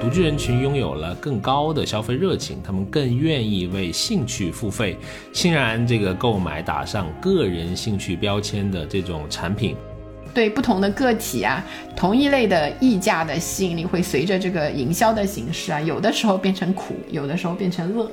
独居人群拥有了更高的消费热情，他们更愿意为兴趣付费，欣然这个购买打上个人兴趣标签的这种产品。对不同的个体啊，同一类的溢价的吸引力会随着这个营销的形式啊，有的时候变成苦，有的时候变成乐。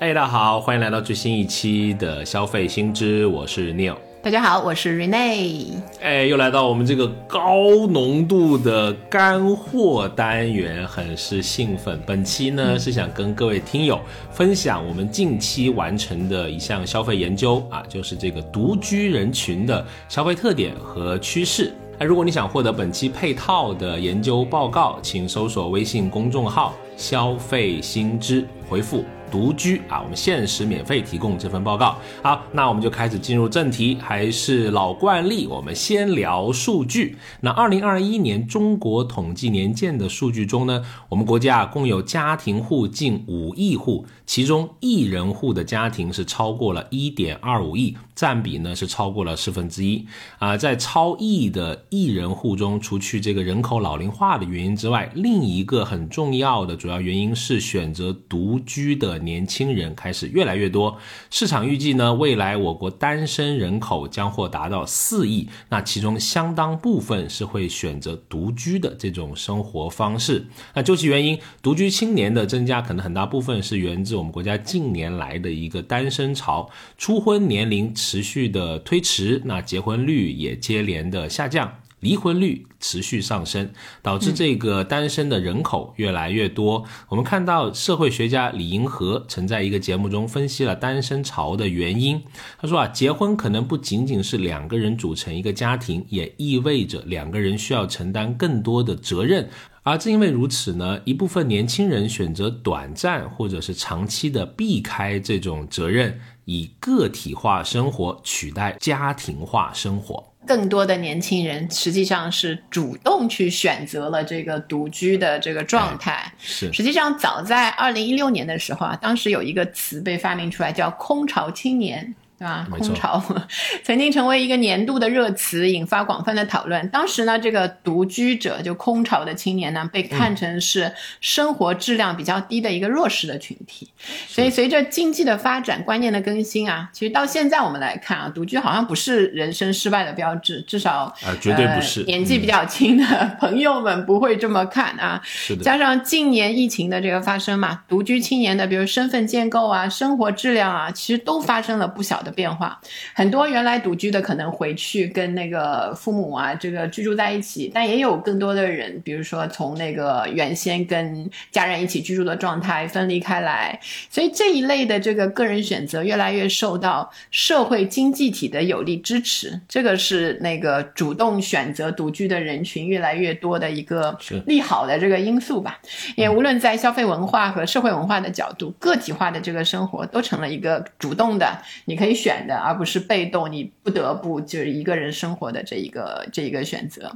哎，大家好，欢迎来到最新一期的消费新知，我是 Neil。大家好，我是 Rene。哎，又来到我们这个高浓度的干货单元，很是兴奋。本期呢是想跟各位听友分享我们近期完成的一项消费研究啊，就是这个独居人群的消费特点和趋势。那如果你想获得本期配套的研究报告，请搜索微信公众号“消费新知”，回复。独居啊，我们限时免费提供这份报告。好，那我们就开始进入正题，还是老惯例，我们先聊数据。那二零二一年中国统计年鉴的数据中呢，我们国家啊共有家庭户近五亿户，其中一人户的家庭是超过了一点二五亿，占比呢是超过了四分之一。啊，在超亿的一人户中，除去这个人口老龄化的原因之外，另一个很重要的主要原因是选择独居的。年轻人开始越来越多，市场预计呢，未来我国单身人口将或达到四亿，那其中相当部分是会选择独居的这种生活方式。那究其原因，独居青年的增加可能很大部分是源自我们国家近年来的一个单身潮，初婚年龄持续的推迟，那结婚率也接连的下降。离婚率持续上升，导致这个单身的人口越来越多。我们看到社会学家李银河曾在一个节目中分析了单身潮的原因。他说啊，结婚可能不仅仅是两个人组成一个家庭，也意味着两个人需要承担更多的责任。而正因为如此呢，一部分年轻人选择短暂或者是长期的避开这种责任，以个体化生活取代家庭化生活。更多的年轻人实际上是主动去选择了这个独居的这个状态。是，实际上早在二零一六年的时候啊，当时有一个词被发明出来，叫“空巢青年”。对吧？空巢 曾经成为一个年度的热词，引发广泛的讨论。当时呢，这个独居者就空巢的青年呢，被看成是生活质量比较低的一个弱势的群体。所以，随着经济的发展、观念的更新啊，其实到现在我们来看啊，独居好像不是人生失败的标志，至少啊，绝对不是。年纪比较轻的朋友们不会这么看啊。是的。加上近年疫情的这个发生嘛，独居青年的比如身份建构啊、生活质量啊，其实都发生了不小的。变化很多，原来独居的可能回去跟那个父母啊，这个居住在一起，但也有更多的人，比如说从那个原先跟家人一起居住的状态分离开来，所以这一类的这个个人选择越来越受到社会经济体的有力支持，这个是那个主动选择独居的人群越来越多的一个利好的这个因素吧。也无论在消费文化和社会文化的角度，个体化的这个生活都成了一个主动的，你可以。选的，而不是被动，你不得不就是一个人生活的这一个这一个选择。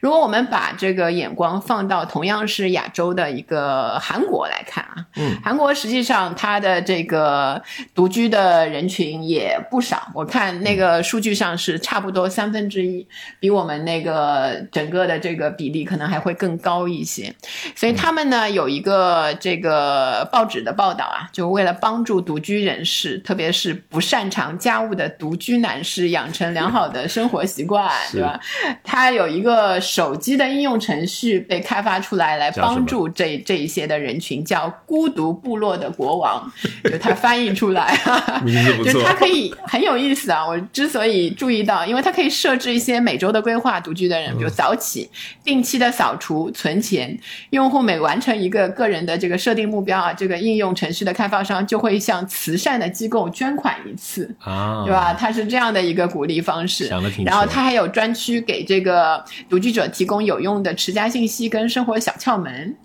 如果我们把这个眼光放到同样是亚洲的一个韩国来看啊，嗯，韩国实际上它的这个独居的人群也不少，我看那个数据上是差不多三分之一，比我们那个整个的这个比例可能还会更高一些。所以他们呢有一个这个报纸的报道啊，就为了帮助独居人士，特别是不擅长。家务的独居男士养成良好的生活习惯，对吧？他有一个手机的应用程序被开发出来，来帮助这这一些的人群，叫“孤独部落的国王”，就他翻译出来，就他可以很有意思啊！我之所以注意到，因为他可以设置一些每周的规划，独居的人，比如早起、定期的扫除、存钱。用户每完成一个个人的这个设定目标啊，这个应用程序的开发商就会向慈善的机构捐款一次。啊，对吧？它是这样的一个鼓励方式，然后它还有专区给这个独居者提供有用的持家信息跟生活小窍门。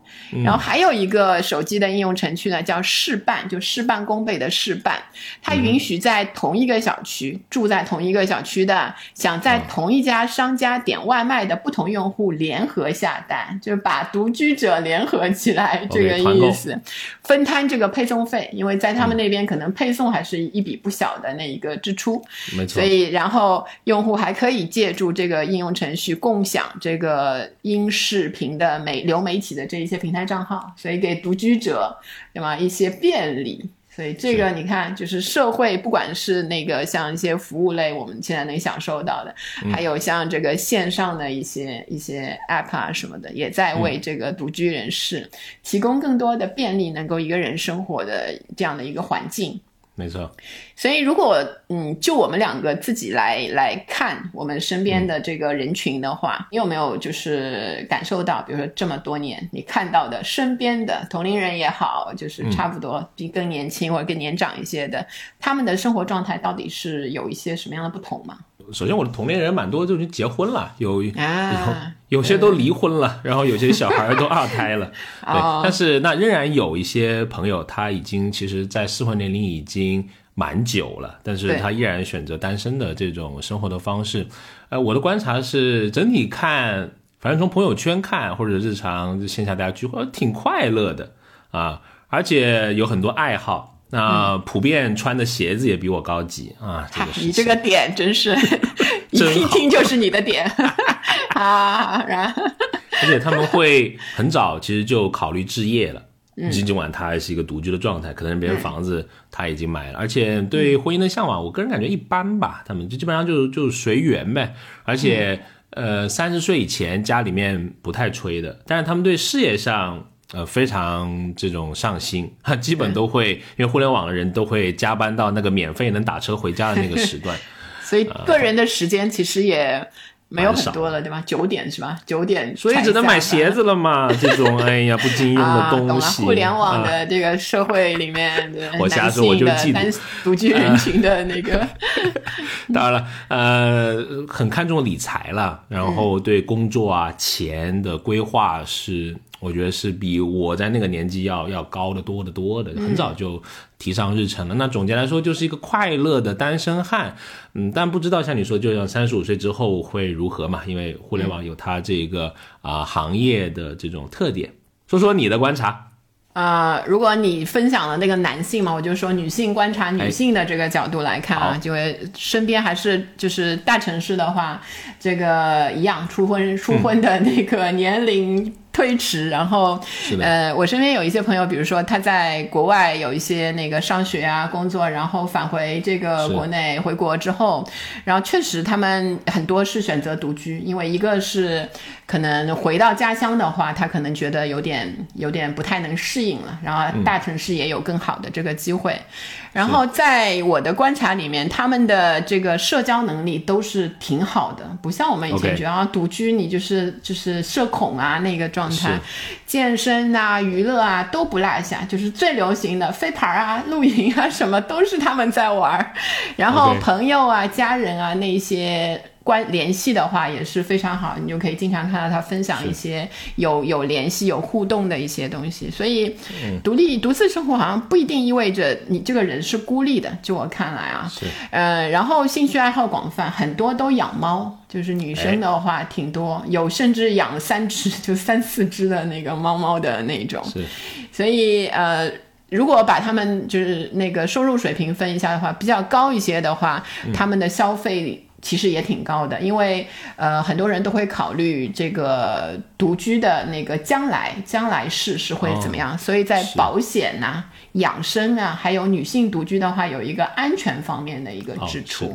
然后还有一个手机的应用程序呢，叫事半，就事半功倍的事半，它允许在同一个小区住在同一个小区的，想在同一家商家点外卖的不同用户联合下单，就是把独居者联合起来，这个意思，分摊这个配送费，因为在他们那边可能配送还是一笔不小的的那一个支出。没错。所。以，然后用户还可以借助这个应用程序共享这个音视频的媒流媒体的这一些平台账号，所以给独居者对吗一些便利。所以这个你看，就是社会，不管是那个像一些服务类，我们现在能享受到的，还有像这个线上的一些一些 App 啊什么的，也在为这个独居人士提供更多的便利，能够一个人生活的这样的一个环境。没错，所以，如果嗯，就我们两个自己来来看我们身边的这个人群的话，你有没有就是感受到，比如说这么多年你看到的身边的同龄人也好，就是差不多比更年轻或者更年长一些的，他们的生活状态到底是有一些什么样的不同吗？首先我的同龄人蛮多就已经结婚了，有啊，有些都离婚了，然后有些小孩都二胎了，对。哦但是那仍然有一些朋友，他已经其实，在适婚年龄已经蛮久了，但是他依然选择单身的这种生活的方式。呃，我的观察是，整体看，反正从朋友圈看或者日常线下大家聚会，挺快乐的啊，而且有很多爱好。那普遍穿的鞋子也比我高级啊，这嗨个，你这个点真是 一真一听就是你的点。啊，然后而且他们会很早其实就考虑置业了。嗯。尽管他还是一个独居的状态，可能别人房子他已经买了，而且对婚姻的向往，我个人感觉一般吧。他们就基本上就就随缘呗。而且，嗯。呃，三十岁以前家里面不太催的，但是他们对事业上呃非常这种上心，哈，基本都会，因为互联网的人都会加班到那个免费能打车回家的那个时段。所以个人的时间其实也没有很多了，对吧？九点是吧？九点，所以只能买鞋。子了嘛，这种哎呀不经用的。东西。互联网啊的这个社会里面 的我瞎男说我就嫉妒性的单独居人群的那个，当然了，呃，很看重理财了，然后对工作啊、钱的规划是，我觉得是比我在那个年纪要要高得多得多的，很早就提上日程了。那总结来说，就是一个快乐的单身汉，嗯，但不知道像你说，就像三十五岁之后会如何嘛？因为互联网有它这个啊、行业的这种特点。说说你的观察，呃，如果你分享了那个男性嘛，我就说女性观察女性的这个角度来看啊，好就会身边还是就是大城市的话，这个一样初婚初婚的那个年龄推迟，然后呃，我身边有一些朋友，比如说他在国外有一些那个上学啊、工作，然后返回这个国内回国之后，然后确实他们很多是选择独居，因为一个是可能回到家乡的话，他可能觉得有点有点不太能适应了，然后大城市也有更好的这个机会。然后在我的观察里面，他们的这个社交能力都是挺好的，不像我们以前觉得啊，独居你就是就是社恐啊那个状态，健身啊、娱乐啊都不落下，就是最流行的飞盘啊、露营啊什么都是他们在玩儿。然后朋友啊、家人啊那些关联系的话也是非常好，你就可以经常看到他分享一些有有联系、有互动的一些东西。所以，嗯独立独自生活好像不一定意味着你这个人是孤立的，就我看来啊，是呃，然后兴趣爱好广泛，很多都养猫，就是女生的话挺多，有甚至养三只，就三四只的那个猫猫的那种。是所以呃，如果把他们就是那个收入水平分一下的话，比较高一些的话，他们的消费。其实也挺高的，因为呃很多人都会考虑这个独居的那个将来将来世是会怎么样，所以在保险呐、养生啊，还有女性独居的话，有一个安全方面的一个支出。是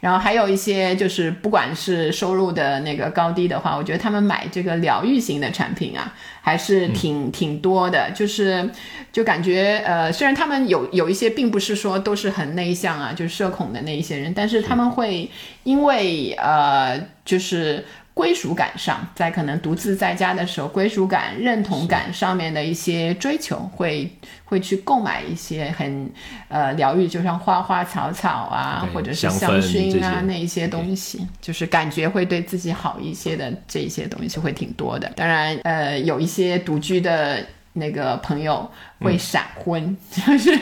然后还有一些就是，不管是收入的那个高低的话，我觉得他们买这个疗愈型的产品啊，还是挺、挺多的。就是就感觉呃，虽然他们有有一些并不是说都是很内向啊，就是社恐的那一些人，但是他们会因为呃，就是。归属感上，在可能独自在家的时候，归属感、认同感上面的一些追求，会会去购买一些很呃疗愈，就像花花草草啊，或者是香薰啊那一些东西，就是感觉会对自己好一些的这一些东西会挺多的。当然，呃，有一些独居的。那个朋友会闪婚，就是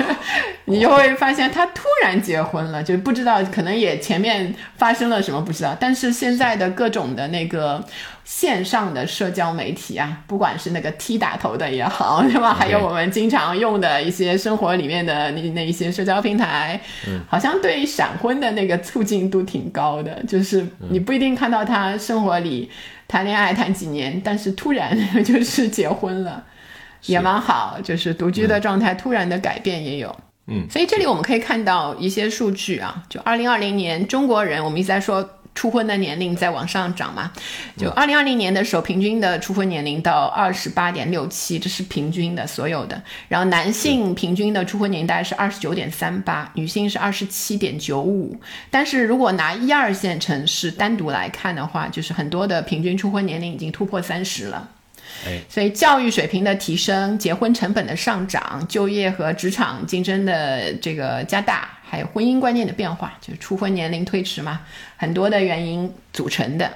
你就会发现他突然结婚了，就不知道可能也前面发生了什么不知道，但是现在的各种的那个线上的社交媒体啊，不管是那个 T 打头的也好，对吧？还有我们经常用的一些生活里面的那那一些社交平台，好像对闪婚的那个促进度挺高的，就是你不一定看到他生活里谈恋爱谈几年，但是突然 就是结婚了。也蛮好，就是独居的状态突然的改变也有，嗯，所以这里我们可以看到一些数据啊，就二零二零年中国人，我们一直在说初婚的年龄在往上涨嘛，就二零二零年的时候，平均的初婚年龄到二十八点六七，这是平均的所有的，然后男性平均的初婚年龄大概是二十九点三八，女性是二十七点九五，但是如果拿一二线城市单独来看的话，就是很多的平均初婚年龄已经突破三十了。所以教育水平的提升、结婚成本的上涨、就业和职场竞争的这个加大。还有婚姻观念的变化，就是初婚年龄推迟嘛，很多的原因组成的。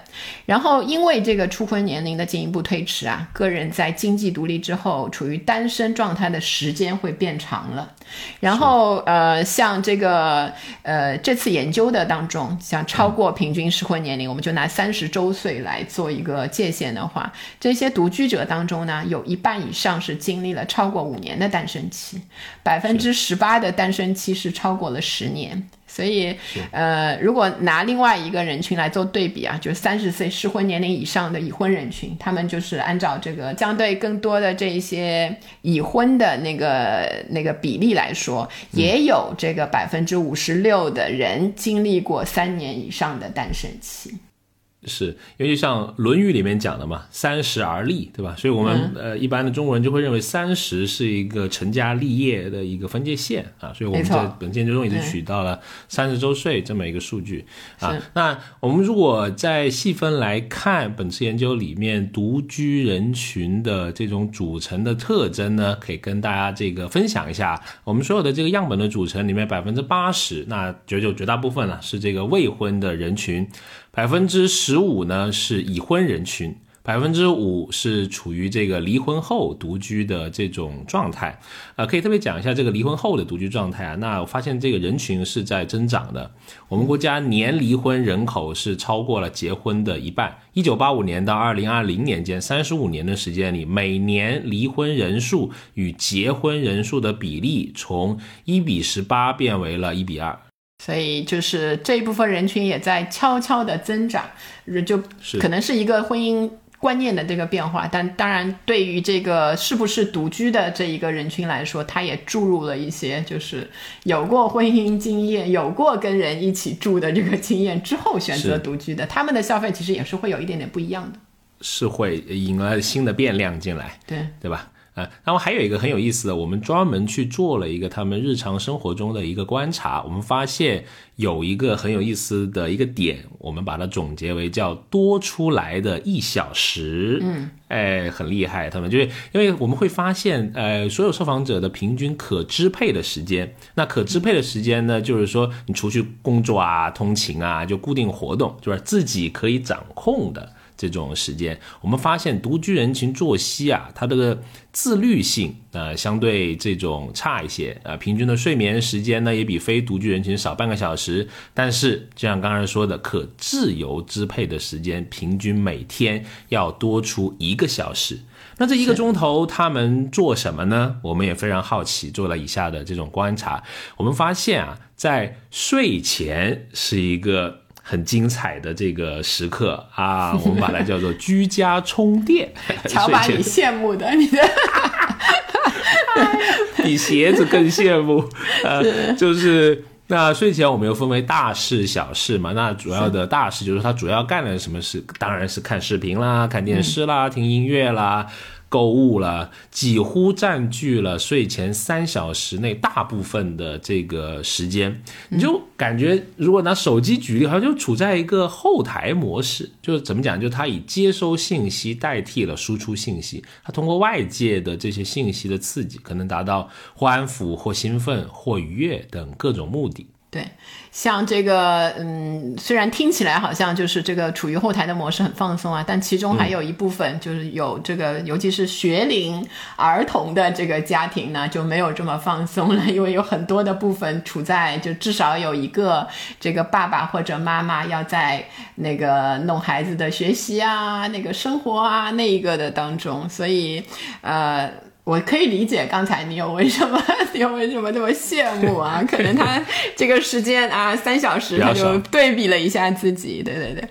然后因为这个初婚年龄的进一步推迟啊，个人在经济独立之后，处于单身状态的时间会变长了。然后呃，像这个呃这次研究的当中，像超过平均适婚年龄，我们就拿三十周岁来做一个界限的话，这些独居者当中呢，有一半以上是经历了超过五年的单身期，百分之十八的单身期是超过了。十年，所以呃，如果拿另外一个人群来做对比啊，就是三十岁适婚年龄以上的已婚人群，他们就是按照这个相对更多的这一些已婚的那个那个比例来说，也有这个百分之五十六的人经历过三年以上的单身期。是因为就像《论语》里面讲的嘛，“三十而立”，对吧？所以我们呃一般的中国人就会认为三十是一个成家立业的一个分界线啊，所以我们在本研究中也是取到了三十周岁这么一个数据啊。那我们如果再细分来看本次研究里面独居人群的这种组成的特征呢，可以跟大家这个分享一下。我们所有的这个样本的组成里面，百分之八十，那绝就绝大部分了是这个未婚的人群。百分之十五呢是已婚人群，百分之五是处于这个离婚后独居的这种状态，啊，可以特别讲一下这个离婚后的独居状态啊。那我发现这个人群是在增长的，我们国家年离婚人口是超过了结婚的一半。一九八五年到二零二零年间，三十五年的时间里，每年离婚人数与结婚人数的比例从一比十八变为了一比二。所以就是这一部分人群也在悄悄的增长，就可能是一个婚姻观念的这个变化。但当然，对于这个是不是独居的这一个人群来说，他也注入了一些就是有过婚姻经验、有过跟人一起住的这个经验之后选择独居的，他们的消费其实也是会有一点点不一样的，是会引来新的变量进来，对对吧？啊，然后还有一个很有意思的，我们专门去做了一个他们日常生活中的一个观察，我们发现有一个很有意思的一个点，我们把它总结为叫多出来的一小时。嗯，哎，很厉害，他们就是因为我们会发现，呃，所有受访者的平均可支配的时间，那可支配的时间呢，就是说你除去工作啊、通勤啊，就固定活动，就是自己可以掌控的。这种时间，我们发现独居人群作息啊，它这个自律性呃相对这种差一些啊，平均的睡眠时间呢也比非独居人群少半个小时。但是就像刚才说的，可自由支配的时间平均每天要多出一个小时。那这一个钟头他们做什么呢？我们也非常好奇，做了以下的这种观察，我们发现啊，在睡前是一个。很精彩的这个时刻啊，我们把它叫做居家充电。瞧把你羡慕的，你的 比鞋子更羡慕。呃，就是那睡前我们又分为大事小事嘛。那主要的大事就是他主要干了什么事？当然是看视频啦、看电视啦、听音乐啦。购物了，几乎占据了睡前三小时内大部分的这个时间。你就感觉，如果拿手机举例，好像就处在一个后台模式。就是怎么讲？就它以接收信息代替了输出信息。它通过外界的这些信息的刺激，可能达到或安抚、或兴奋、或愉悦等各种目的。对，像这个，嗯，虽然听起来好像就是这个处于后台的模式很放松啊，但其中还有一部分就是有这个，尤其是学龄儿童的这个家庭呢，就没有这么放松了，因为有很多的部分处在就至少有一个这个爸爸或者妈妈要在那个弄孩子的学习啊、那个生活啊那一个的当中，所以，呃。我可以理解刚才你有为什么 你有为什么那么羡慕啊？可能他这个时间啊三小时，他就对比了一下自己，对对对。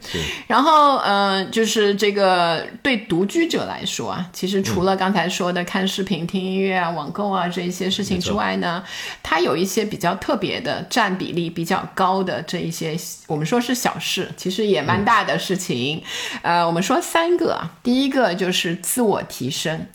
然后嗯，就是这个对独居者来说啊，其实除了刚才说的看视频、听音乐啊、网购啊这一些事情之外呢，它有一些比较特别的、占比例比较高的这一些，我们说是小事，其实也蛮大的事情。呃，我们说三个，第一个就是自我提升，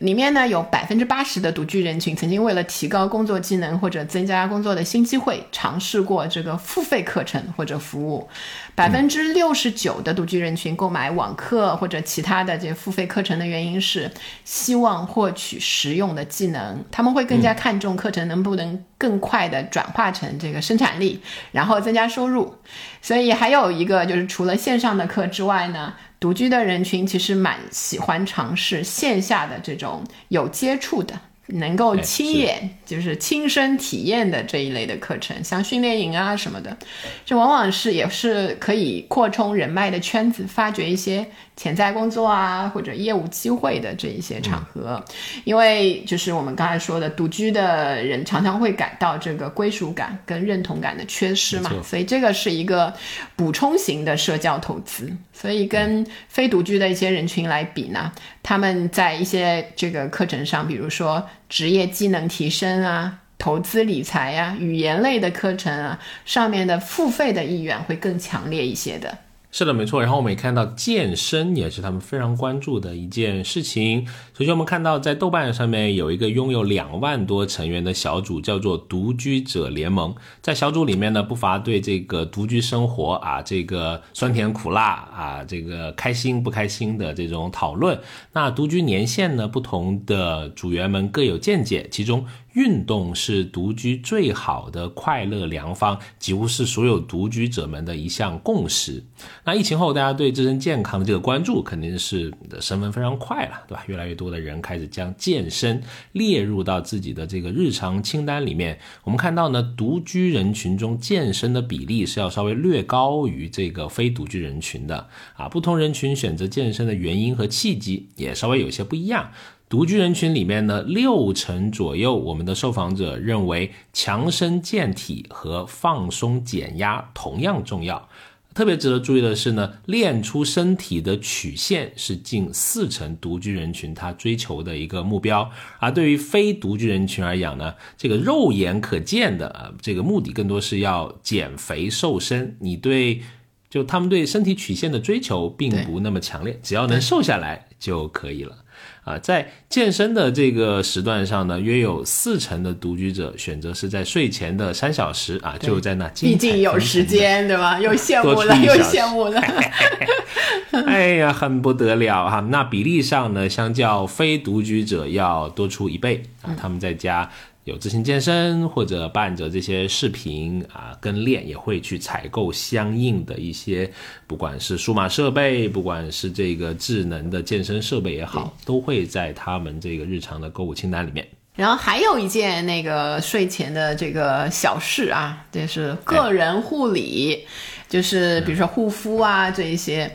里面呢。有百分之八十的独居人群曾经为了提高工作技能或者增加工作的新机会，尝试过这个付费课程或者服务。百分之六十九的独居人群购买网课或者其他的这付费课程的原因是希望获取实用的技能，他们会更加看重课程能不能更快的转化成这个生产力，然后增加收入。所以还有一个就是除了线上的课之外呢。独居的人群其实蛮喜欢尝试线下的这种有接触的。能够亲眼就是亲身体验的这一类的课程，像训练营啊什么的，这往往是也是可以扩充人脉的圈子，发掘一些潜在工作啊或者业务机会的这一些场合。因为就是我们刚才说的，独居的人常常会感到这个归属感跟认同感的缺失嘛，所以这个是一个补充型的社交投资。所以跟非独居的一些人群来比呢，他们在一些这个课程上，比如说职业技能提升啊、投资理财呀、语言类的课程啊，上面的付费的意愿会更强烈一些的。是的，没错。然后我们也看到健身也是他们非常关注的一件事情。首先，我们看到在豆瓣上面有一个拥有两万多成员的小组，叫做“独居者联盟”。在小组里面呢，不乏对这个独居生活啊，这个酸甜苦辣啊，这个开心不开心的这种讨论。那独居年限呢，不同的组员们各有见解。其中，运动是独居最好的快乐良方，几乎是所有独居者们的一项共识。那疫情后，大家对自身健康的这个关注肯定是升温非常快了，对吧？越来越多的人开始将健身列入到自己的这个日常清单里面。我们看到呢，独居人群中健身的比例是要稍微略高于这个非独居人群的啊。不同人群选择健身的原因和契机也稍微有些不一样。独居人群里面呢，六成左右我们的受访者认为强身健体和放松减压同样重要。特别值得注意的是呢，练出身体的曲线是近四成独居人群他追求的一个目标，而对于非独居人群而言呢，这个肉眼可见的啊，这个目的更多是要减肥瘦身。你对，就他们对身体曲线的追求并不那么强烈，只要能瘦下来就可以了。啊，在健身的这个时段上呢，约有四成的独居者选择是在睡前的三小时啊，就在那。毕竟有时间，对吧？又羡慕了，又羡慕了。哎呀，很不得了哈！那比例上呢，相较非独居者要多出一倍啊，他们在家。有自行健身或者伴着这些视频啊跟练，也会去采购相应的一些，不管是数码设备，不管是这个智能的健身设备也好，都会在他们这个日常的购物清单里面。然后还有一件那个睡前的这个小事啊，就是个人护理，就是比如说护肤啊这一些。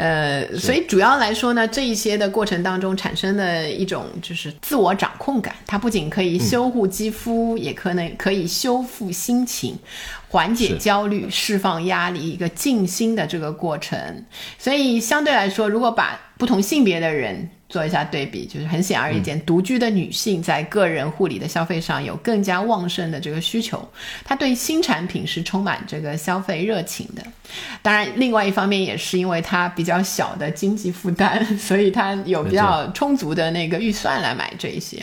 呃，所以主要来说呢，这一些的过程当中产生的一种就是自我掌控感，它不仅可以修护肌肤，也可能可以修复心情，缓解焦虑，释放压力，一个静心的这个过程。所以相对来说，如果把不同性别的人。做一下对比，就是很显而易见，独居的女性在个人护理的消费上有更加旺盛的这个需求，她对新产品是充满这个消费热情的。当然，另外一方面也是因为她比较小的经济负担，所以她有比较充足的那个预算来买这一些。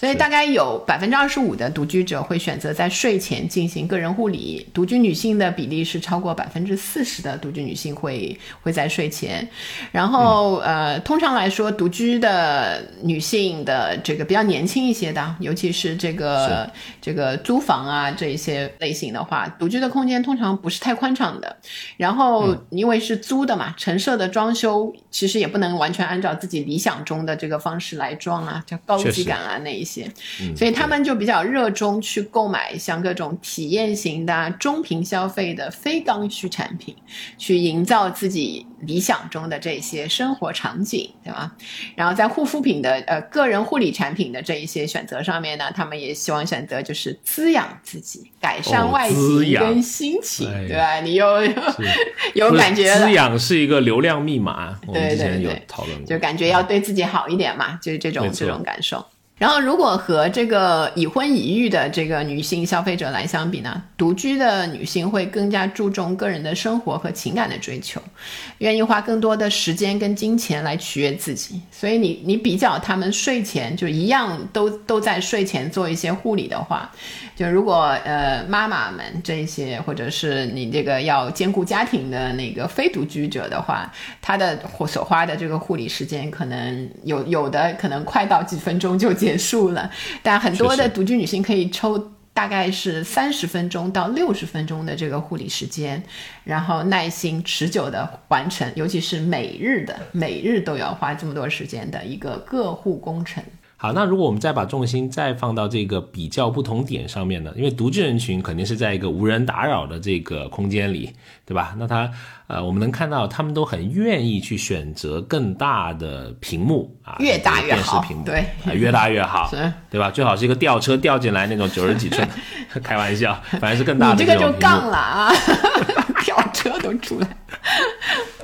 所以大概有百分之二十五的独居者会选择在睡前进行个人护理，独居女性的比例是超过百分之四十的独居女性会会在睡前。然后呃，通常来说，独居的女性的这个比较年轻一些的，尤其是这个这个租房啊这一些类型的话，独居的空间通常不是太宽敞的。然后因为是租的嘛，陈设的装修其实也不能完全按照自己理想中的这个方式来装啊，叫高级感啊那一些，所以他们就比较热衷去购买像各种体验型的、中频消费的非刚需产品，去营造自己理想中的这些生活场景，对吧？然后在护肤品的呃个人护理产品的这一些选择上面呢，他们也希望选择就是滋养自己、改善外形跟心情，对吧？你又 有感觉滋养是一个流量密码，我们之前有讨论过，就感觉要对自己好一点嘛，就是这种这种感受。然后，如果和这个已婚已育的这个女性消费者来相比呢，独居的女性会更加注重个人的生活和情感的追求，愿意花更多的时间跟金钱来取悦自己。所以，你你比较他们睡前就一样都都在睡前做一些护理的话，就如果呃妈妈们这些，或者是你这个要兼顾家庭的那个非独居者的话，他的所花的这个护理时间可能有有的可能快到几分钟就结。结束了，但很多的独居女性可以抽大概是三十分钟到六十分钟的这个护理时间，然后耐心持久的完成，尤其是每日的，每日都要花这么多时间的一个个护工程。好，那如果我们再把重心再放到这个比较不同点上面呢？因为独居人群肯定是在一个无人打扰的这个空间里，对吧？那他呃，我们能看到他们都很愿意去选择更大的屏幕啊，越大越好，屏幕对，越大越好，对吧？最好是一个吊车吊进来那种九十几寸，开玩笑，反正是更大的。你这个就杠了啊，吊车都出来。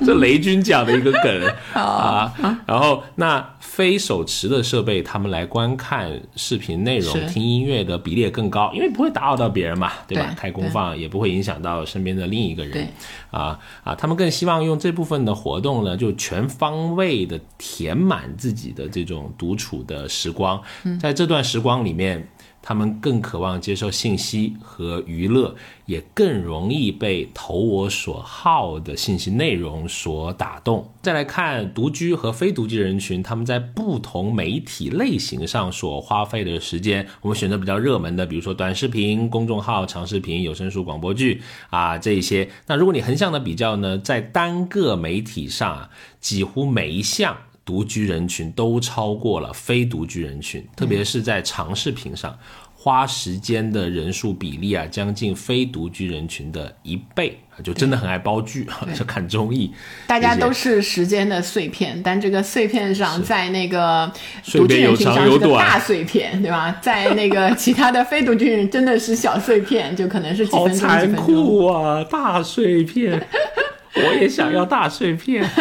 这雷军讲的一个梗 啊，然后那非手持的设备，他们来观看视频内容、听音乐的比例更高，因为不会打扰到别人嘛，对吧？开功放也不会影响到身边的另一个人，啊啊，他们更希望用这部分的活动呢，就全方位的填满自己的这种独处的时光，在这段时光里面。他们更渴望接受信息和娱乐，也更容易被投我所好的信息内容所打动。再来看独居和非独居人群，他们在不同媒体类型上所花费的时间，我们选择比较热门的，比如说短视频、公众号、长视频、有声书、广播剧啊这一些。那如果你横向的比较呢，在单个媒体上啊，几乎每一项。独居人群都超过了非独居人群，特别是在长视频上花时间的人数比例啊，将近非独居人群的一倍啊，就真的很爱煲剧，就看综艺。大家都是时间的碎片，但这个碎片上在那个独居人群上是个大碎片，对吧？在那个其他的非独居人真的是小碎片，就可能是几分钟几分钟。好残酷啊！大碎片，我也想要大碎片。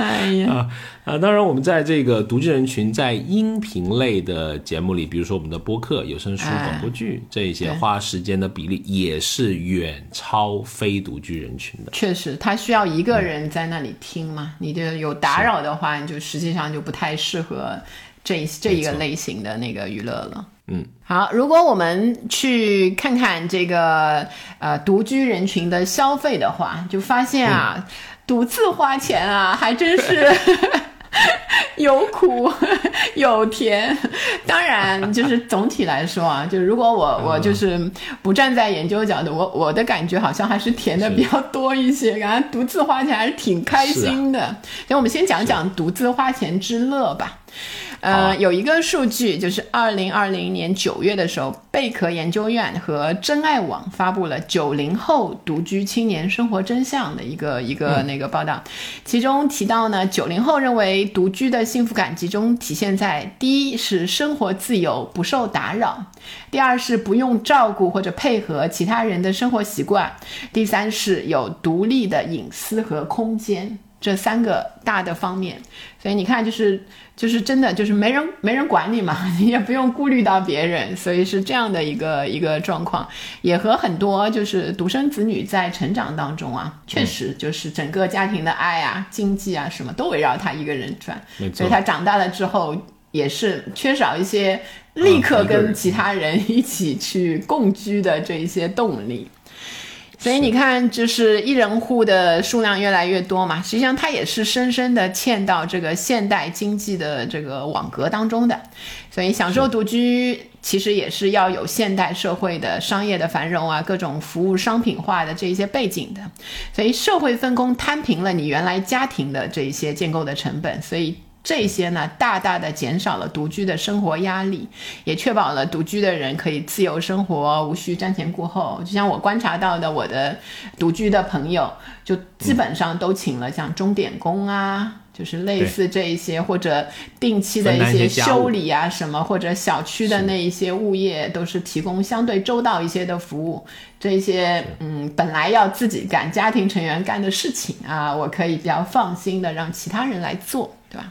哎呀啊啊！当然，我们在这个独居人群在音频类的节目里，比如说我们的播客、有声书、广播剧这一些，花时间的比例也是远超非独居人群的。确实，他需要一个人在那里听嘛？你这有打扰的话，你就实际上就不太适合这这一个类型的那个娱乐了。嗯，好，如果我们去看看这个呃独居人群的消费的话，就发现啊。独自花钱啊，还真是 有苦有甜。当然，就是总体来说啊，就如果我我就是不站在研究角度，我我的感觉好像还是甜的比较多一些。感觉独自花钱还是挺开心的。那我们先讲讲独自花钱之乐吧。呃，有一个数据，就是二零二零年九月的时候，贝壳研究院和真爱网发布了九零后独居青年生活真相的一个一个那个报道，其中提到呢，九零后认为独居的幸福感集中体现在第一是生活自由不受打扰，第二是不用照顾或者配合其他人的生活习惯，第三是有独立的隐私和空间。这三个大的方面，所以你看，就是就是真的就是没人没人管你嘛，你也不用顾虑到别人，所以是这样的一个一个状况，也和很多就是独生子女在成长当中啊，确实就是整个家庭的爱啊、经济啊什么都围绕他一个人转，所以他长大了之后。也是缺少一些立刻跟其他人一起去共居的这一些动力。所以你看，就是一人户的数量越来越多嘛，实际上它也是深深的嵌到这个现代经济的这个网格当中的。所以享受独居其实也是要有现代社会的商业的繁荣啊，各种服务商品化的这一些背景的。所以社会分工摊平了你原来家庭的这一些建构的成本，所以。这些呢，大大的减少了独居的生活压力，也确保了独居的人可以自由生活，无需瞻前顾后。就像我观察到的，我的独居的朋友，就基本上都请了像钟点工啊，就是类似这一些，或者定期的一些修理啊什么，或者小区的那一些物业，都是提供相对周到一些的服务。这些嗯，本来要自己干、家庭成员干的事情啊，我可以比较放心的让其他人来做，对吧？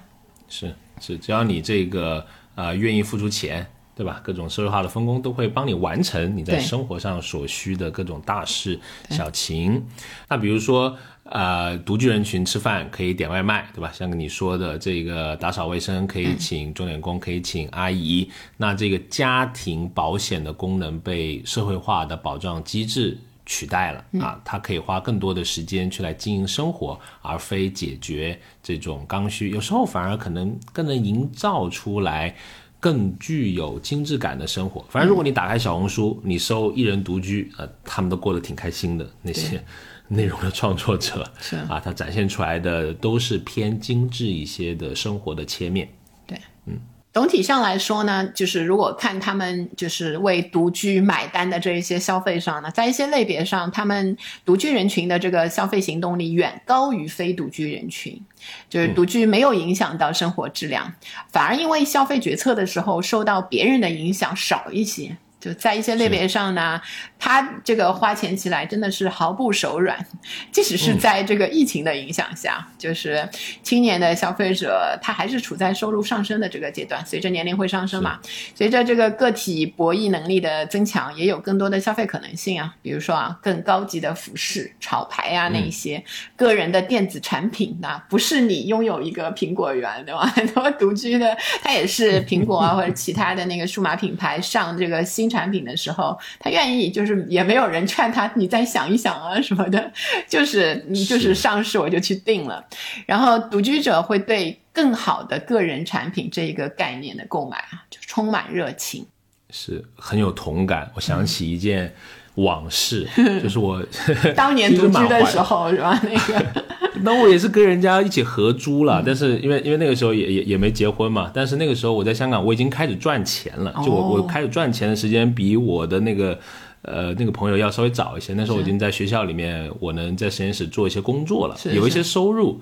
是是，只要你这个呃愿意付出钱，对吧？各种社会化的分工都会帮你完成你在生活上所需的各种大事小情。那比如说呃，独居人群吃饭可以点外卖，对吧？像你说的这个打扫卫生可以请钟点工，可以请阿姨。那这个家庭保险的功能被社会化的保障机制。取代了啊，他可以花更多的时间去来经营生活，而非解决这种刚需。有时候反而可能更能营造出来更具有精致感的生活。反正如果你打开小红书，你搜一人独居，呃，他们都过得挺开心的。那些 内容的创作者是啊，他展现出来的都是偏精致一些的生活的切面。对，嗯。总体上来说呢，就是如果看他们就是为独居买单的这一些消费上呢，在一些类别上，他们独居人群的这个消费行动力远高于非独居人群，就是独居没有影响到生活质量，反而因为消费决策的时候受到别人的影响少一些。就在一些类别上呢，他这个花钱起来真的是毫不手软，即使是在这个疫情的影响下，就是青年的消费者他还是处在收入上升的这个阶段，随着年龄会上升嘛，随着这个个体博弈能力的增强，也有更多的消费可能性啊，比如说啊，更高级的服饰、潮牌啊，那一些个人的电子产品，那不是你拥有一个苹果园对吧？很多独居的他也是苹果啊 或者其他的那个数码品牌上这个新。产品的时候，他愿意，就是也没有人劝他，你再想一想啊什么的，就是就是上市我就去定了。然后独居者会对更好的个人产品这一个概念的购买啊，就充满热情，是很有同感。我想起一件往事，就是我当年 独居的时候，是吧？那个。那我也是跟人家一起合租了，但是因为因为那个时候也也也没结婚嘛，但是那个时候我在香港我已经开始赚钱了，就我我开始赚钱的时间比我的那个呃那个朋友要稍微早一些，那时候我已经在学校里面，我能在实验室做一些工作了，有一些收入。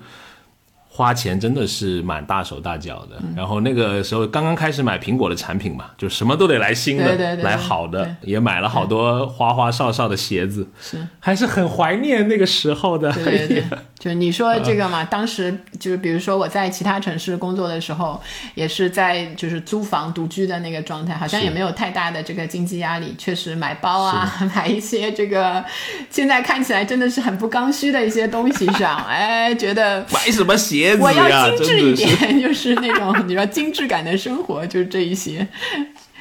花钱真的是蛮大手大脚的，然后那个时候刚刚开始买苹果的产品嘛，就什么都得来新的，来好的，也买了好多花花哨哨的鞋子，是。还是很怀念那个时候的。对对，就你说这个嘛，当时就是比如说我在其他城市工作的时候，也是在就是租房独居的那个状态，好像也没有太大的这个经济压力，确实买包啊，买一些这个现在看起来真的是很不刚需的一些东西上，哎，觉得买什么鞋子。我要精致一点，就是那种你说精致感的生活，就是这一些，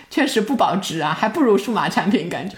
确实不保值啊，还不如数码产品感觉。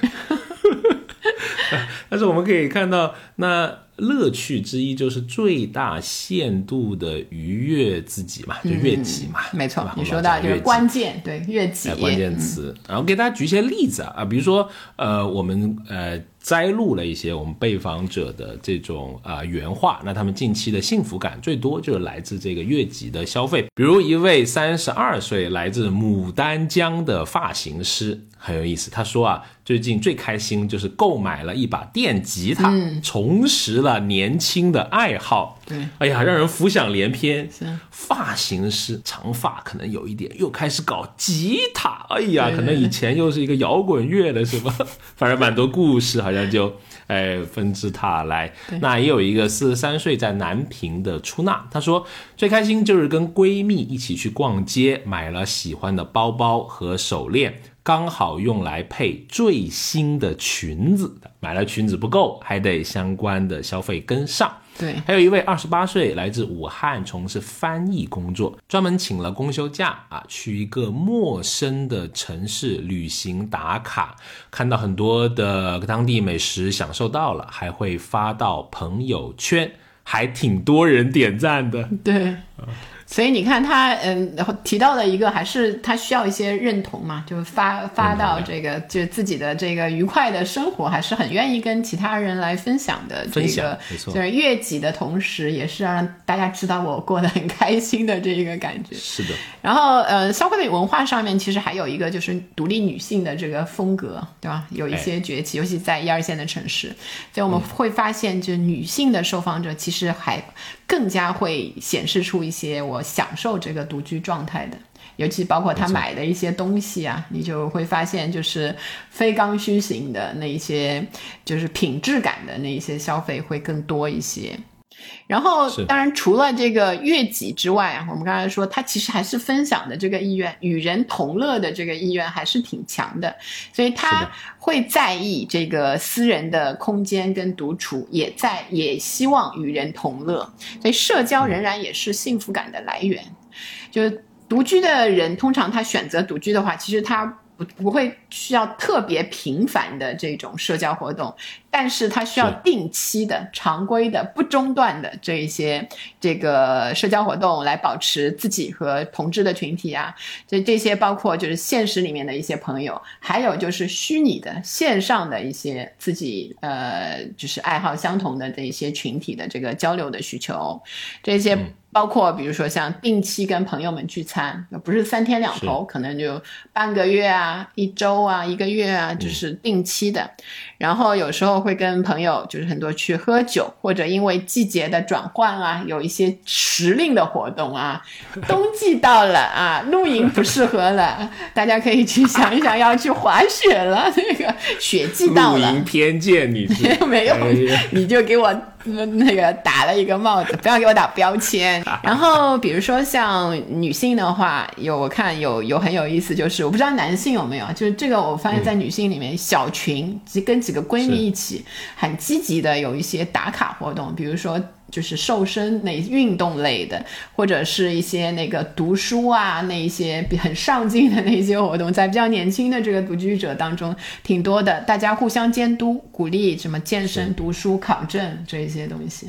但是我们可以看到那。乐趣之一就是最大限度的愉悦自己嘛，就悦己嘛，没错，你说到就是关键，对悦己关键词。然后给大家举一些例子啊，啊，比如说呃，我们呃摘录了一些我们被访者的这种啊原话，那他们近期的幸福感最多就是来自这个悦己的消费，比如一位三十二岁来自牡丹江的发型师。很有意思，他说啊，最近最开心就是购买了一把电吉他，重拾了年轻的爱好。对，哎呀，让人浮想联翩。发型师长发可能有一点，又开始搞吉他。哎呀，可能以前又是一个摇滚乐的，是吧？反正蛮多故事，好像就哎纷至沓来。那也有一个四十三岁在南平的出纳，他说最开心就是跟闺蜜一起去逛街，买了喜欢的包包和手链。刚好用来配最新的裙子的，买了裙子不够，还得相关的消费跟上。对，还有一位二十八岁，来自武汉，从事翻译工作，专门请了公休假啊，去一个陌生的城市旅行打卡，看到很多的当地美食，享受到了，还会发到朋友圈，还挺多人点赞的。对。所以你看他，嗯，然后提到的一个还是他需要一些认同嘛，就发发到这个，就自己的这个愉快的生活，还是很愿意跟其他人来分享的。这个，没错，就是悦己的同时，也是让大家知道我过得很开心的这一个感觉。是的。然后，呃，消费文化上面其实还有一个就是独立女性的这个风格，对吧？有一些崛起，尤其在一二线的城市，所以我们会发现，就女性的受访者其实还。更加会显示出一些我享受这个独居状态的，尤其包括他买的一些东西啊，你就会发现就是非刚需型的那一些，就是品质感的那一些消费会更多一些。然后，当然除了这个悦己之外啊，我们刚才说他其实还是分享的这个意愿，与人同乐的这个意愿还是挺强的，所以他会在意这个私人的空间跟独处，也在也希望与人同乐，所以社交仍然也是幸福感的来源。就是独居的人，通常他选择独居的话，其实他。不不会需要特别频繁的这种社交活动，但是它需要定期的、常规的、不中断的这一些这个社交活动来保持自己和同志的群体啊，这这些包括就是现实里面的一些朋友，还有就是虚拟的线上的一些自己呃就是爱好相同的这一些群体的这个交流的需求，这些。包括比如说像定期跟朋友们聚餐，不是三天两头，可能就半个月啊、一周啊、一个月啊，就是定期的。然后有时候会跟朋友，就是很多去喝酒，或者因为季节的转换啊，有一些时令的活动啊。冬季到了啊，露营不适合了，大家可以去想一想要去滑雪了。那个雪季到了。露营偏见，你 没有，你就给我。那个打了一个帽子，不要给我打标签。然后比如说像女性的话，有我看有有很有意思，就是我不知道男性有没有，就是这个我发现在女性里面，小群跟几个闺蜜一起，很积极的有一些打卡活动，比如说。就是瘦身那运动类的，或者是一些那个读书啊，那一些很上进的那些活动，在比较年轻的这个独居者当中挺多的，大家互相监督、鼓励什么健身、读书、考证这一些东西。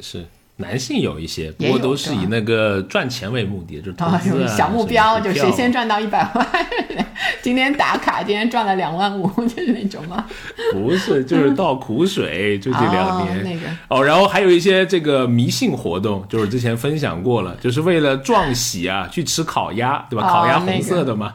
是。男性有一些，不过都是以那个赚钱为目的，就是投资小目标，就谁先赚到一百万，今天打卡，今天赚了两万五，就是那种吗？不是，就是倒苦水，就这两年那个哦。然后还有一些这个迷信活动，就是之前分享过了，就是为了撞喜啊，去吃烤鸭，对吧？烤鸭红色的嘛。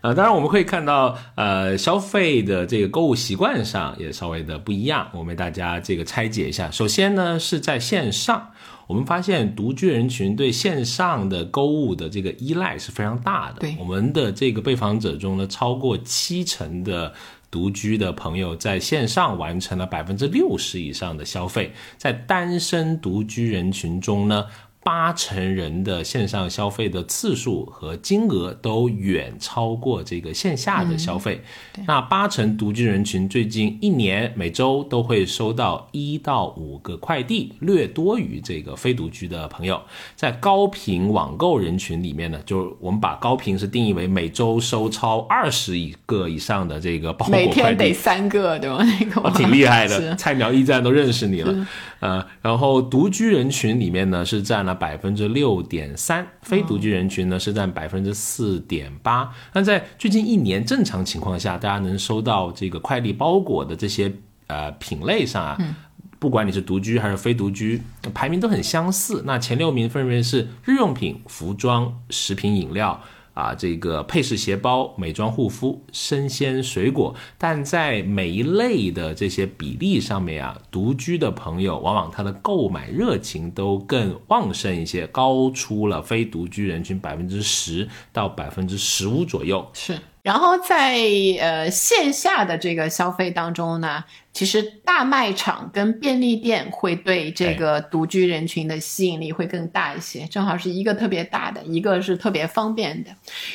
呃，当然我们可以看到，呃，消费的这个购物习惯上也稍微的不一样。我们为大家这个拆解一下。首先呢，是在线上，我们发现独居人群对线上的购物的这个依赖是非常大的。对，我们的这个被访者中呢，超过七成的独居的朋友在线上完成了百分之六十以上的消费。在单身独居人群中呢。八成人的线上消费的次数和金额都远超过这个线下的消费。那八成独居人群最近一年每周都会收到一到五个快递，略多于这个非独居的朋友。在高频网购人群里面呢，就是我们把高频是定义为每周收超二十一个以上的这个包裹快递，每天得三个，对吧？那个挺厉害的，菜鸟驿站都认识你了。呃，然后独居人群里面呢是占了百分之六点三，非独居人群呢是占百分之四点八。那在最近一年正常情况下，大家能收到这个快递包裹的这些呃品类上啊，不管你是独居还是非独居，排名都很相似。那前六名分别是日用品、服装、食品饮料。啊，这个配饰、鞋包、美妆、护肤、生鲜水果，但在每一类的这些比例上面啊，独居的朋友往往他的购买热情都更旺盛一些，高出了非独居人群百分之十到百分之十五左右。是。然后在呃线下的这个消费当中呢，其实大卖场跟便利店会对这个独居人群的吸引力会更大一些，正好是一个特别大的，一个是特别方便的。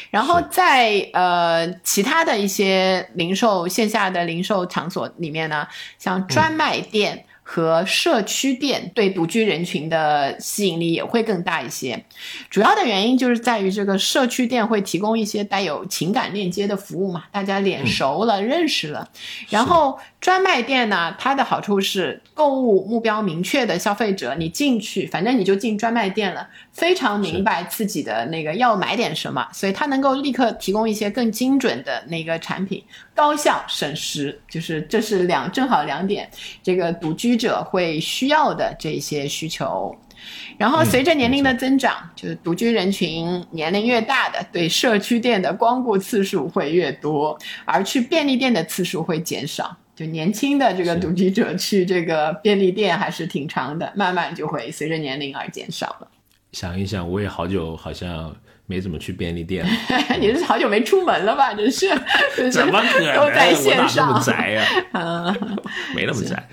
然后在呃其他的一些零售线下的零售场所里面呢，像专卖店。和社区店对独居人群的吸引力也会更大一些。主要的原因就是在于这个社区店会提供一些带有情感链接的服务嘛，大家脸熟了、认识了。然后专卖店呢，它的好处是购物目标明确的消费者，你进去反正你就进专卖店了，非常明白自己的那个要买点什么，所以它能够立刻提供一些更精准的那个产品，高效省时，就是这是两正好两点，这个独居者会需要的这些需求。然后随着年龄的增长，就是独居人群年龄越大的，对社区店的光顾次数会越多，而去便利店的次数会减少。就年轻的这个独居者去这个便利店还是挺长的，慢慢就会随着年龄而减少了。想一想，我也好久好像没怎么去便利店了。你是好久没出门了吧？真是，怎么可能？都在线上，么宅呀？没那么宅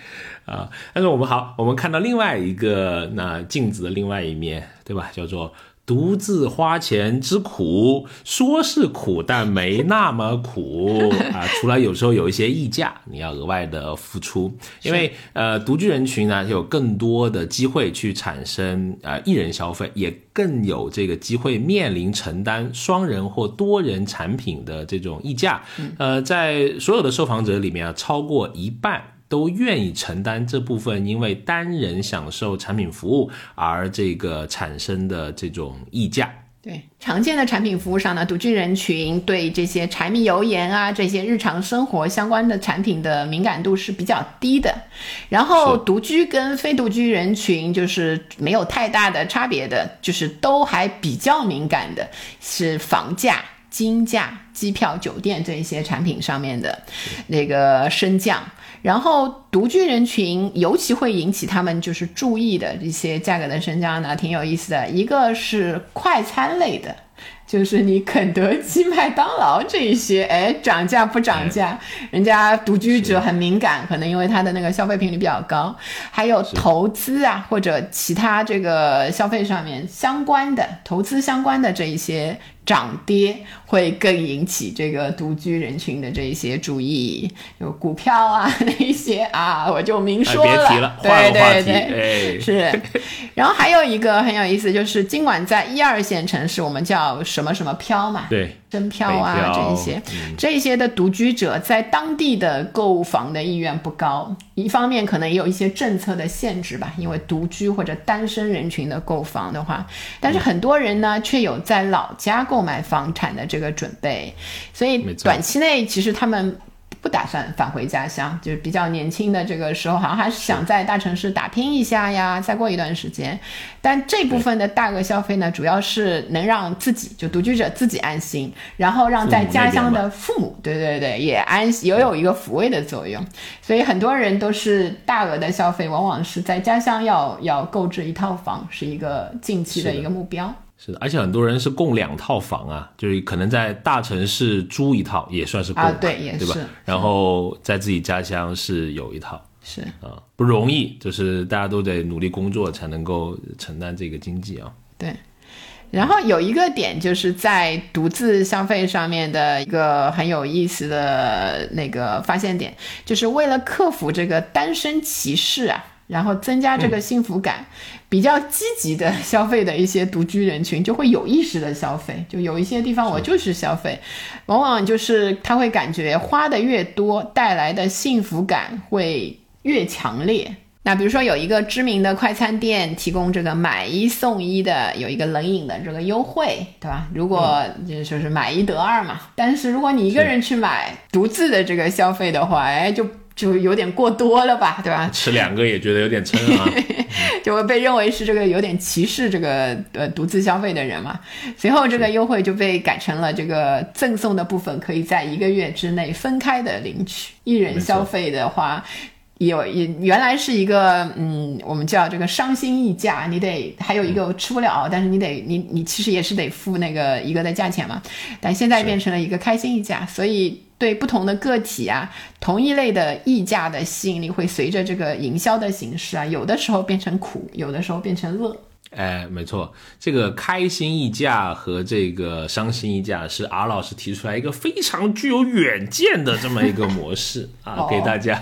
啊！但是我们好，我们看到另外一个那镜子的另外一面，对吧？叫做独自花钱之苦，说是苦，但没那么苦 啊。除了有时候有一些溢价，你要额外的付出，因为呃，独居人群呢有更多的机会去产生呃一人消费，也更有这个机会面临承担双人或多人产品的这种溢价。呃，在所有的受访者里面啊，超过一半。都愿意承担这部分因为单人享受产品服务而这个产生的这种溢价。对常见的产品服务上呢，独居人群对这些柴米油盐啊这些日常生活相关的产品的敏感度是比较低的。然后独居跟非独居人群就是没有太大的差别的，就是都还比较敏感的是房价、金价、机票、酒店这一些产品上面的那个升降。然后独居人群尤其会引起他们就是注意的一些价格的升降呢，挺有意思的。一个是快餐类的，就是你肯德基、麦当劳这一些，哎，涨价不涨价？人家独居者很敏感，可能因为他的那个消费频率比较高。还有投资啊，或者其他这个消费上面相关的投资相关的这一些。涨跌会更引起这个独居人群的这一些注意，有股票啊那一些啊，我就明说了。对对对，是。然后还有一个很有意思，就是尽管在一二线城市，我们叫什么什么漂嘛，对，真漂啊这一些，这一些的独居者在当地的购房的意愿不高。一方面可能也有一些政策的限制吧，因为独居或者单身人群的购房的话，但是很多人呢却有在老家购买房产的这个准备，所以短期内其实他们。不打算返回家乡，就是比较年轻的这个时候，好像还是想在大城市打拼一下呀。再过一段时间，但这部分的大额消费呢，主要是能让自己就独居者自己安心，然后让在家乡的父母，对对对，也安也有一个抚慰的作用。所以很多人都是大额的消费，往往是在家乡要要购置一套房，是一个近期的一个目标。是的，而且很多人是供两套房啊，就是可能在大城市租一套也算是供，对，也对吧？然后在自己家乡是有一套，是啊，不容易，就是大家都得努力工作才能够承担这个经济啊。对，然后有一个点就是在独自消费上面的一个很有意思的那个发现点，就是为了克服这个单身歧视啊。然后增加这个幸福感，比较积极的消费的一些独居人群就会有意识的消费，就有一些地方我就是消费，往往就是他会感觉花的越多，带来的幸福感会越强烈。那比如说有一个知名的快餐店提供这个买一送一的，有一个冷饮的这个优惠，对吧？如果就说是买一得二嘛，但是如果你一个人去买独自的这个消费的话，哎就。就有点过多了吧，对吧？吃两个也觉得有点撑啊，就会被认为是这个有点歧视这个呃独自消费的人嘛。随后这个优惠就被改成了这个赠送的部分可以在一个月之内分开的领取，一人消费的话。有也原来是一个嗯，我们叫这个伤心溢价，你得还有一个吃不了，但是你得你你其实也是得付那个一个的价钱嘛。但现在变成了一个开心溢价，所以对不同的个体啊，同一类的溢价的吸引力会随着这个营销的形式啊，有的时候变成苦，有的时候变成乐。哎，没错，这个开心溢价和这个伤心溢价是 R 老师提出来一个非常具有远见的这么一个模式 啊，给大家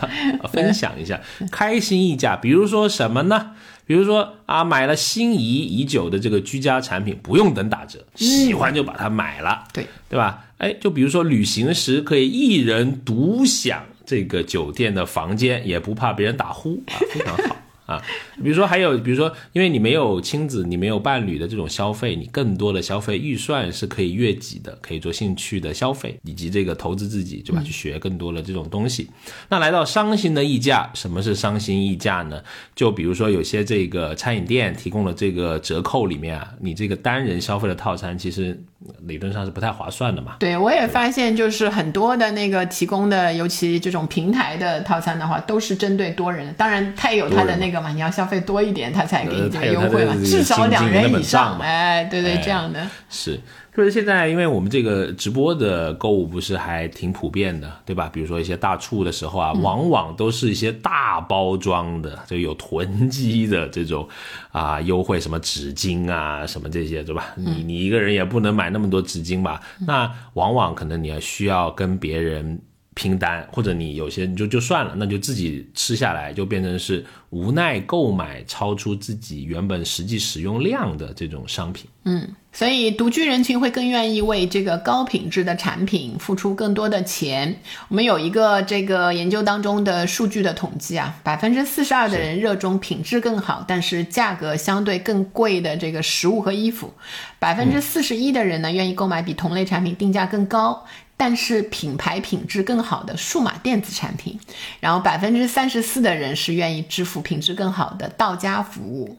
分享一下。开心溢价，比如说什么呢？比如说啊，买了心仪已久的这个居家产品，不用等打折，喜欢就把它买了，对对吧？哎，就比如说旅行时可以一人独享这个酒店的房间，也不怕别人打呼啊，非常好。啊，比如说还有，比如说，因为你没有亲子，你没有伴侣的这种消费，你更多的消费预算是可以越级的，可以做兴趣的消费，以及这个投资自己，对吧？去学更多的这种东西。那来到伤心的溢价，什么是伤心溢价呢？就比如说有些这个餐饮店提供的这个折扣里面啊，你这个单人消费的套餐，其实理论上是不太划算的嘛。对，我也发现就是很多的那个提供的，尤其这种平台的套餐的话，都是针对多人。当然，它也有它的那个。嘛，你要消费多一点，它才给你这个优惠嘛，至少两人以上，哎，对对，这样的是，就是现在，因为我们这个直播的购物不是还挺普遍的，对吧？比如说一些大促的时候啊，往往都是一些大包装的，就有囤积的这种啊优惠，什么纸巾啊，什么这些，对吧？你你一个人也不能买那么多纸巾吧？那往往可能你要需要跟别人。拼单，或者你有些你就就算了，那就自己吃下来，就变成是无奈购买超出自己原本实际使用量的这种商品。嗯，所以独居人群会更愿意为这个高品质的产品付出更多的钱。我们有一个这个研究当中的数据的统计啊，百分之四十二的人热衷品质更好，但是价格相对更贵的这个食物和衣服，百分之四十一的人呢愿意购买比同类产品定价更高。但是品牌品质更好的数码电子产品，然后百分之三十四的人是愿意支付品质更好的到家服务，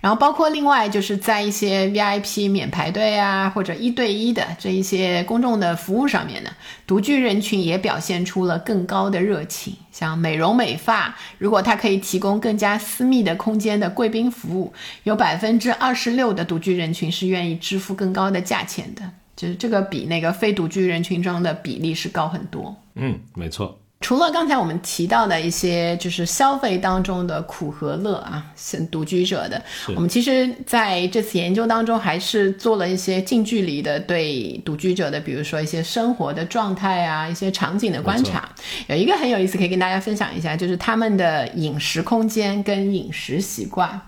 然后包括另外就是在一些 VIP 免排队啊或者一对一的这一些公众的服务上面呢，独居人群也表现出了更高的热情。像美容美发，如果它可以提供更加私密的空间的贵宾服务，有百分之二十六的独居人群是愿意支付更高的价钱的。就是这个比那个非独居人群中的比例是高很多。嗯，没错。除了刚才我们提到的一些，就是消费当中的苦和乐啊，是独居者的。我们其实在这次研究当中，还是做了一些近距离的对独居者的，比如说一些生活的状态啊，一些场景的观察。有一个很有意思，可以跟大家分享一下，就是他们的饮食空间跟饮食习惯。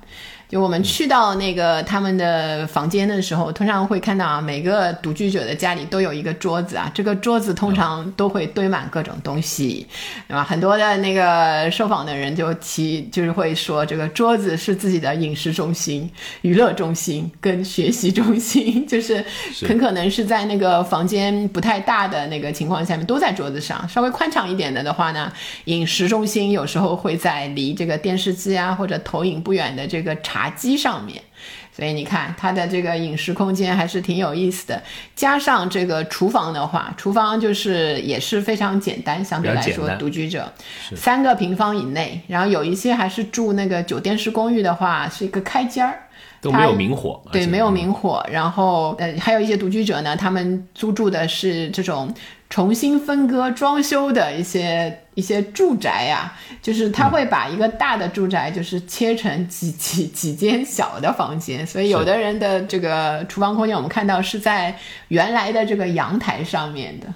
就我们去到那个他们的房间的时候，通常会看到啊，每个独居者的家里都有一个桌子啊，这个桌子通常都会堆满各种东西，对吧？很多的那个受访的人就提，就是会说，这个桌子是自己的饮食中心、娱乐中心跟学习中心，就是很可能是在那个房间不太大的那个情况下面都在桌子上，稍微宽敞一点的的话呢，饮食中心有时候会在离这个电视机啊或者投影不远的这个茶。茶几上面，所以你看它的这个饮食空间还是挺有意思的。加上这个厨房的话，厨房就是也是非常简单，相对来说，独居者三个平方以内。然后有一些还是住那个酒店式公寓的话，是一个开间儿。都没有明火，对，没有明火。然后，呃，还有一些独居者呢，他们租住的是这种重新分割装修的一些一些住宅呀，就是他会把一个大的住宅就是切成几几几间小的房间，所以有的人的这个厨房空间，我们看到是在原来的这个阳台上面的，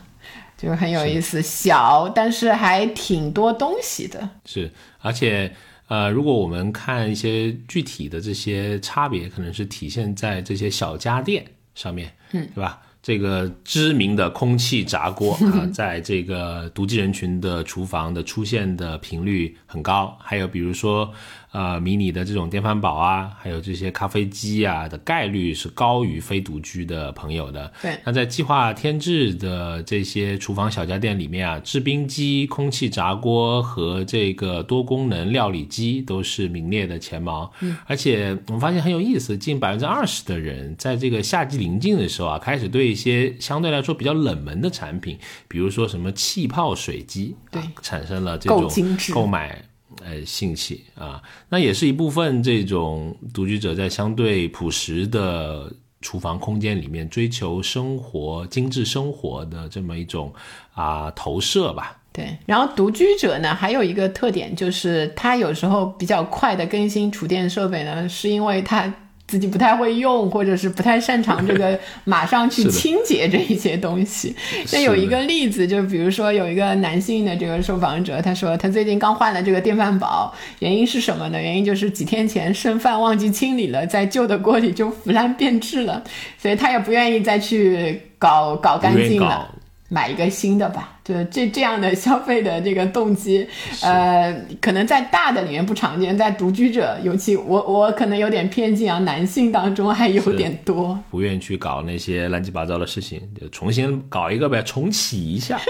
就是很有意思，小但是还挺多东西的。是，而且。呃，如果我们看一些具体的这些差别，可能是体现在这些小家电上面，嗯，对吧？这个知名的空气炸锅啊，在这个独居人群的厨房的出现的频率很高，还有比如说。呃，迷你的这种电饭煲啊，还有这些咖啡机啊的概率是高于非独居的朋友的。对，那在计划添置的这些厨房小家电里面啊，制冰机、空气炸锅和这个多功能料理机都是名列的前茅。嗯，而且我们发现很有意思，近百分之二十的人在这个夏季临近的时候啊，开始对一些相对来说比较冷门的产品，比如说什么气泡水机，对，产生了这种购买。呃，兴起啊，那也是一部分这种独居者在相对朴实的厨房空间里面追求生活精致生活的这么一种啊投射吧。对，然后独居者呢，还有一个特点就是他有时候比较快的更新厨电设备呢，是因为他。自己不太会用，或者是不太擅长这个 马上去清洁这一些东西。那有一个例子，就比如说有一个男性的这个受访者，他说他最近刚换了这个电饭煲，原因是什么呢？原因就是几天前剩饭忘记清理了，在旧的锅里就腐烂变质了，所以他也不愿意再去搞搞干净了。买一个新的吧，就这这样的消费的这个动机，呃，可能在大的里面不常见，在独居者，尤其我我可能有点偏见啊，男性当中还有点多。不愿意去搞那些乱七八糟的事情，就重新搞一个呗，重启一下。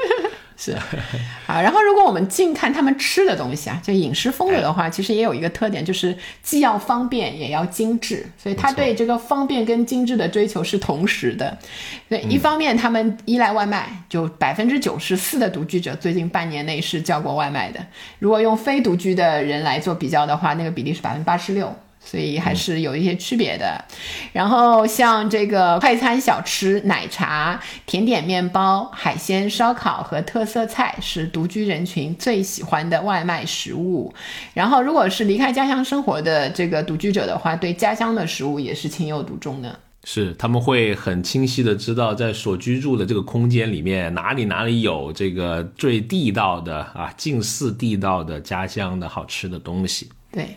是 啊，然后如果我们近看他们吃的东西啊，就饮食风格的哎话，其实也有一个特点，就是既要方便也要精致，所以他对这个方便跟精致的追求是同时的。对，嗯一方面他们依赖外卖，就百分之九十四的独居者最近半年内是叫过外卖的。如果用非独居的人来做比较的话，那个比例是百分之八十六。所以还是有一些区别的，然后像这个快餐小吃、奶茶、甜点、面包、海鲜、烧烤和特色菜是独居人群最喜欢的外卖食物。然后，如果是离开家乡生活的这个独居者的话，对家乡的食物也是情有独钟的。是，他们会很清晰的知道，在所居住的这个空间里面，哪里哪里有这个最地道的啊，近似地道的家乡的好吃的东西。对，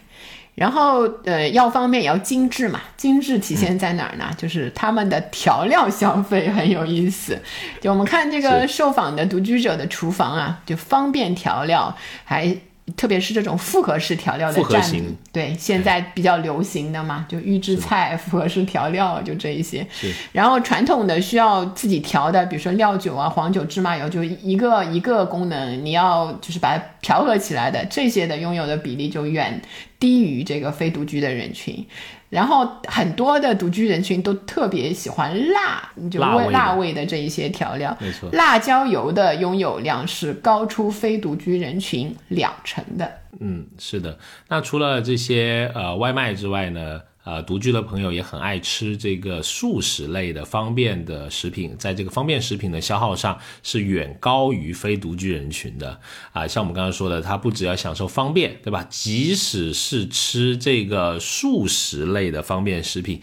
然后呃，要方面也要精致嘛。精致体现在哪儿呢？就是他们的调料消费很有意思。就我们看这个受访的独居者的厨房啊，就方便调料，还特别是这种复合式调料的占比，对，现在比较流行的嘛，就预制菜、复合式调料，就这一些。然后传统的需要自己调的，比如说料酒啊、黄酒、芝麻油，就一个一个功能，你要就是把它调和起来的，这些的拥有的比例就远低于这个非独居的人群。然后很多的独居人群都特别喜欢辣，就味辣味的这一些调料。没错辣椒油的拥有量是高出非独居人群两成的。嗯，是的。那除了这些呃外卖之外呢，呃，独居的朋友也很爱吃这个素食类的方便的食品，在这个方便食品的消耗上是远高于非独居人群的啊、像我们刚刚说的，他不只要享受方便，对吧？即使是吃这个素食类的方便食品。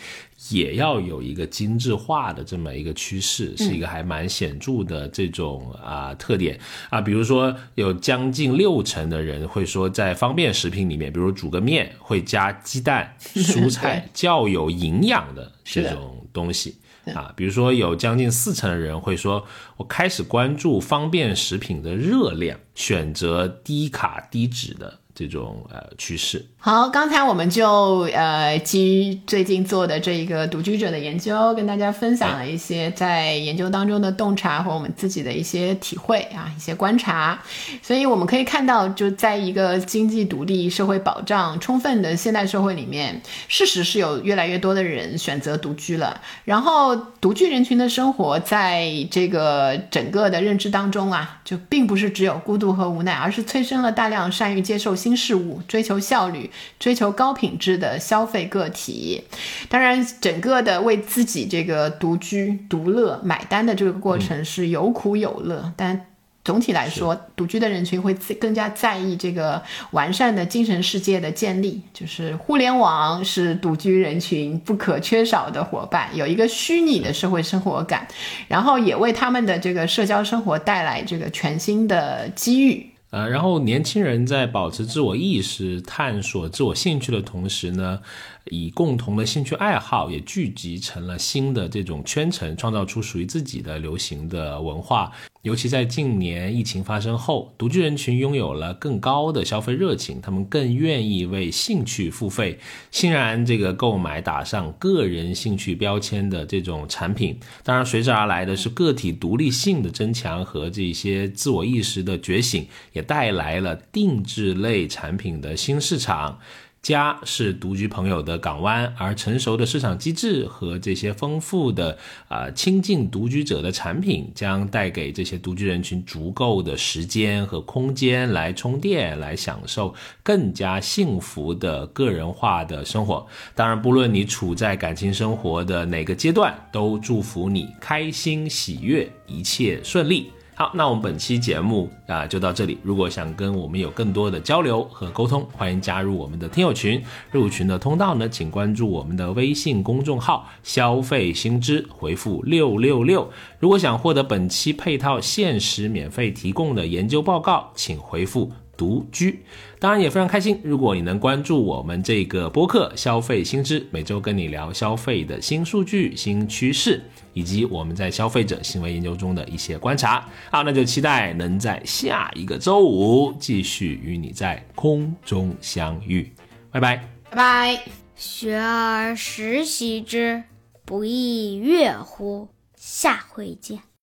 也要有一个精致化的这么一个趋势，是一个还蛮显著的这种啊、特点啊。比如说，有将近六成的人会说，在方便食品里面，比如煮个面会加鸡蛋、蔬菜，较有营养的这种东西。啊，比如说有将近四成的人会说，我开始关注方便食品的热量，选择低卡低脂的这种呃趋势。好，刚才我们就呃基于最近做的这一个独居者的研究，跟大家分享了一些在研究当中的洞察和我们自己的一些体会啊，一些观察。所以我们可以看到，就在一个经济独立、社会保障充分的现代社会里面，事实是有越来越多的人选择独居了。然后，独居人群的生活在这个整个的认知当中啊，就并不是只有孤独和无奈，而是催生了大量善于接受新事物、追求效率。追求高品质的消费个体，当然，整个的为自己这个独居独乐买单的这个过程是有苦有乐，但总体来说，独居的人群会更加在意这个完善的精神世界的建立，就是互联网是独居人群不可缺少的伙伴，有一个虚拟的社会生活感，然后也为他们的这个社交生活带来这个全新的机遇。呃，然后年轻人在保持自我意识、探索自我兴趣的同时呢，以共同的兴趣爱好也聚集成了新的这种圈层，创造出属于自己的流行的文化。尤其在近年疫情发生后，独居人群拥有了更高的消费热情，他们更愿意为兴趣付费，欣然这个购买打上个人兴趣标签的这种产品。当然，随之而来的是个体独立性的增强和这些自我意识的觉醒，也带来了定制类产品的新市场。家是独居朋友的港湾，而成熟的市场机制和这些丰富的啊、呃亲近独居者的产品，将带给这些独居人群足够的时间和空间来充电，来享受更加幸福的个人化的生活。当然，不论你处在感情生活的哪个阶段，都祝福你开心喜悦，一切顺利。好，那我们本期节目啊就到这里。如果想跟我们有更多的交流和沟通，欢迎加入我们的听友群。入群的通道呢，请关注我们的微信公众号“消费新知”，回复六六六。如果想获得本期配套限时免费提供的研究报告，请回复。独居，当然也非常开心。如果你能关注我们这个播客《消费新知》，每周跟你聊消费的新数据、新趋势，以及我们在消费者行为研究中的一些观察。好，那就期待能在下一个周五继续与你在空中相遇。拜拜，拜拜。学而时习之，不亦说乎？下回见。